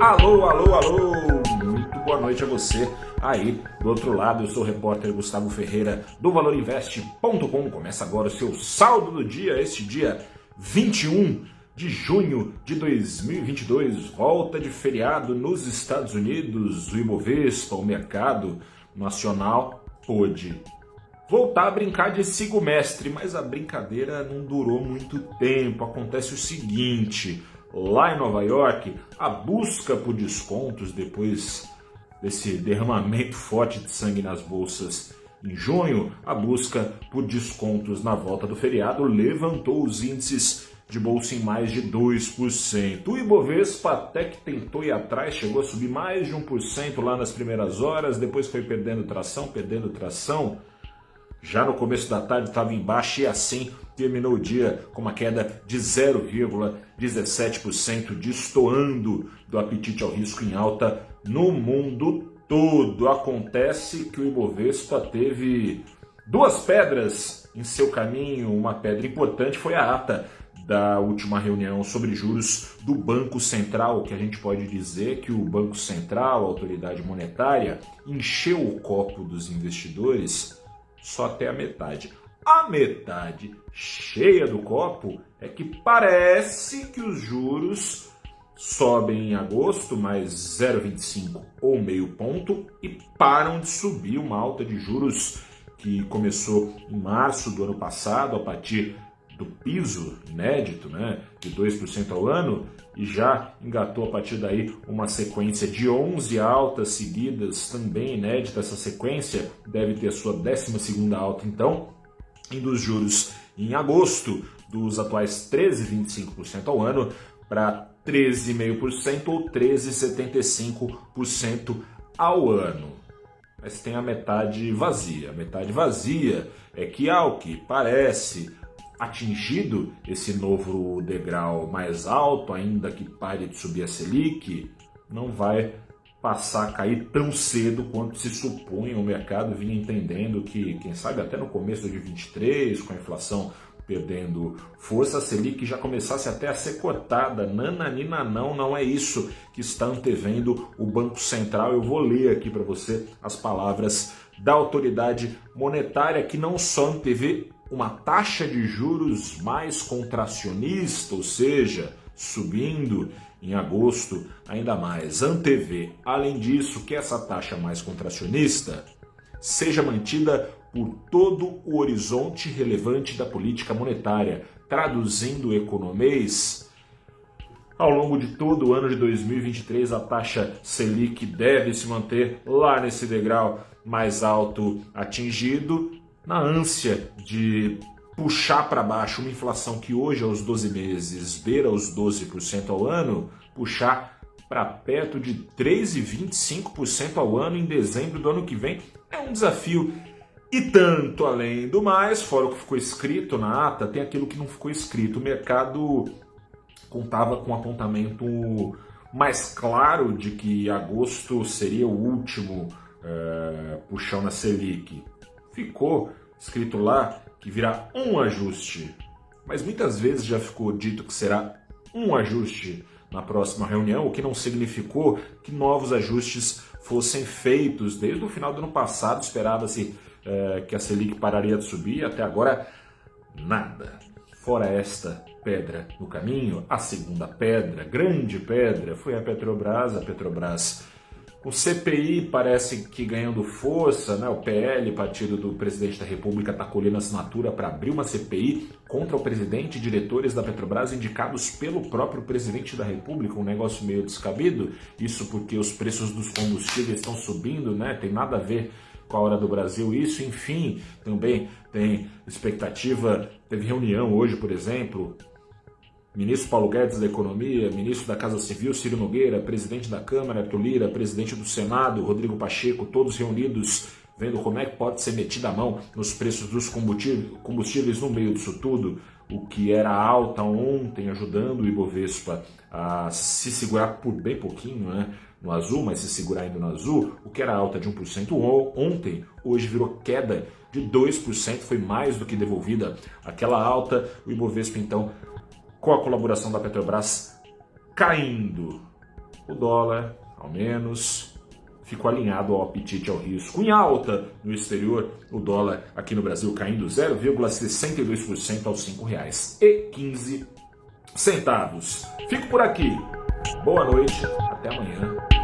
Alô, alô, alô! Muito boa noite a você aí do outro lado. Eu sou o repórter Gustavo Ferreira do ValorInvest.com. Começa agora o seu saldo do dia, este dia 21 de junho de 2022. Volta de feriado nos Estados Unidos. O Ibovespa, o mercado nacional, pôde voltar a brincar de sigo mestre, mas a brincadeira não durou muito tempo. Acontece o seguinte: lá em Nova York, a busca por descontos depois desse derramamento forte de sangue nas bolsas em junho, a busca por descontos na volta do feriado levantou os índices de bolsa em mais de 2%. O Ibovespa até que tentou ir atrás, chegou a subir mais de 1% lá nas primeiras horas, depois foi perdendo tração, perdendo tração já no começo da tarde estava embaixo e assim terminou o dia com uma queda de 0,17%, destoando do apetite ao risco em alta no mundo todo. Acontece que o Ibovespa teve duas pedras em seu caminho. Uma pedra importante foi a ata da última reunião sobre juros do Banco Central, que a gente pode dizer que o Banco Central, a autoridade monetária, encheu o copo dos investidores só até a metade. A metade cheia do copo é que parece que os juros sobem em agosto mais 0,25 ou meio ponto e param de subir uma alta de juros que começou em março do ano passado a partir do piso inédito, né, de 2% ao ano, e já engatou a partir daí uma sequência de 11 altas seguidas, também inédita. Essa sequência, deve ter a sua 12ª alta então, indo os juros em agosto dos atuais 13,25% ao ano para 13,5% ou 13,75% ao ano. Mas tem a metade vazia. A metade vazia é que, ao que parece, atingido esse novo degrau mais alto, ainda que pare de subir a Selic, não vai passar a cair tão cedo quanto se supunha. O mercado vinha entendendo que, quem sabe até no começo de 23, com a inflação perdendo força, a Selic já começasse até a ser cortada. Nananina não, não é isso que está antevendo o Banco Central. Eu vou ler aqui para você as palavras da autoridade monetária que não só antevê uma taxa de juros mais contracionista, ou seja, subindo em agosto ainda mais, antevê, além disso, que essa taxa mais contracionista? Seja mantida por todo o horizonte relevante da política monetária, traduzindo economês, ao longo de todo o ano de 2023, a taxa Selic deve se manter lá nesse degrau mais alto atingido, na ânsia de puxar para baixo uma inflação que hoje aos 12 meses beira os 12% ao ano, puxar para perto de 3,25% ao ano em dezembro do ano que vem é um desafio. E tanto além do mais, fora o que ficou escrito na ata, tem aquilo que não ficou escrito. O mercado contava com um apontamento mais claro de que agosto seria o último é, puxão na Selic ficou escrito lá que virá um ajuste, mas muitas vezes já ficou dito que será um ajuste na próxima reunião, o que não significou que novos ajustes fossem feitos. Desde o final do ano passado esperava-se é, que a Selic pararia de subir, até agora nada. Fora esta pedra no caminho, a segunda pedra, grande pedra, foi a Petrobras. A Petrobras o CPI parece que ganhando força, né? o PL, partido do presidente da República, está colhendo assinatura para abrir uma CPI contra o presidente e diretores da Petrobras indicados pelo próprio presidente da República, um negócio meio descabido. Isso porque os preços dos combustíveis estão subindo, né? tem nada a ver com a hora do Brasil isso. Enfim, também tem expectativa, teve reunião hoje, por exemplo, Ministro Paulo Guedes da Economia, ministro da Casa Civil Ciro Nogueira, presidente da Câmara Arthur Lira, presidente do Senado Rodrigo Pacheco, todos reunidos vendo como é que pode ser metida a mão nos preços dos combustíveis no meio disso tudo, o que era alta ontem, ajudando o Ibovespa a se segurar por bem pouquinho, né? No azul, mas se segurar indo no azul, o que era alta de 1% ontem, hoje virou queda de 2%, foi mais do que devolvida aquela alta. O Ibovespa então com a colaboração da Petrobras caindo. o dólar, ao menos, ficou alinhado ao apetite ao risco. Em alta no exterior, o dólar aqui no Brasil caindo 0,62% aos R$ 5,15. Fico por aqui. Boa noite, até amanhã.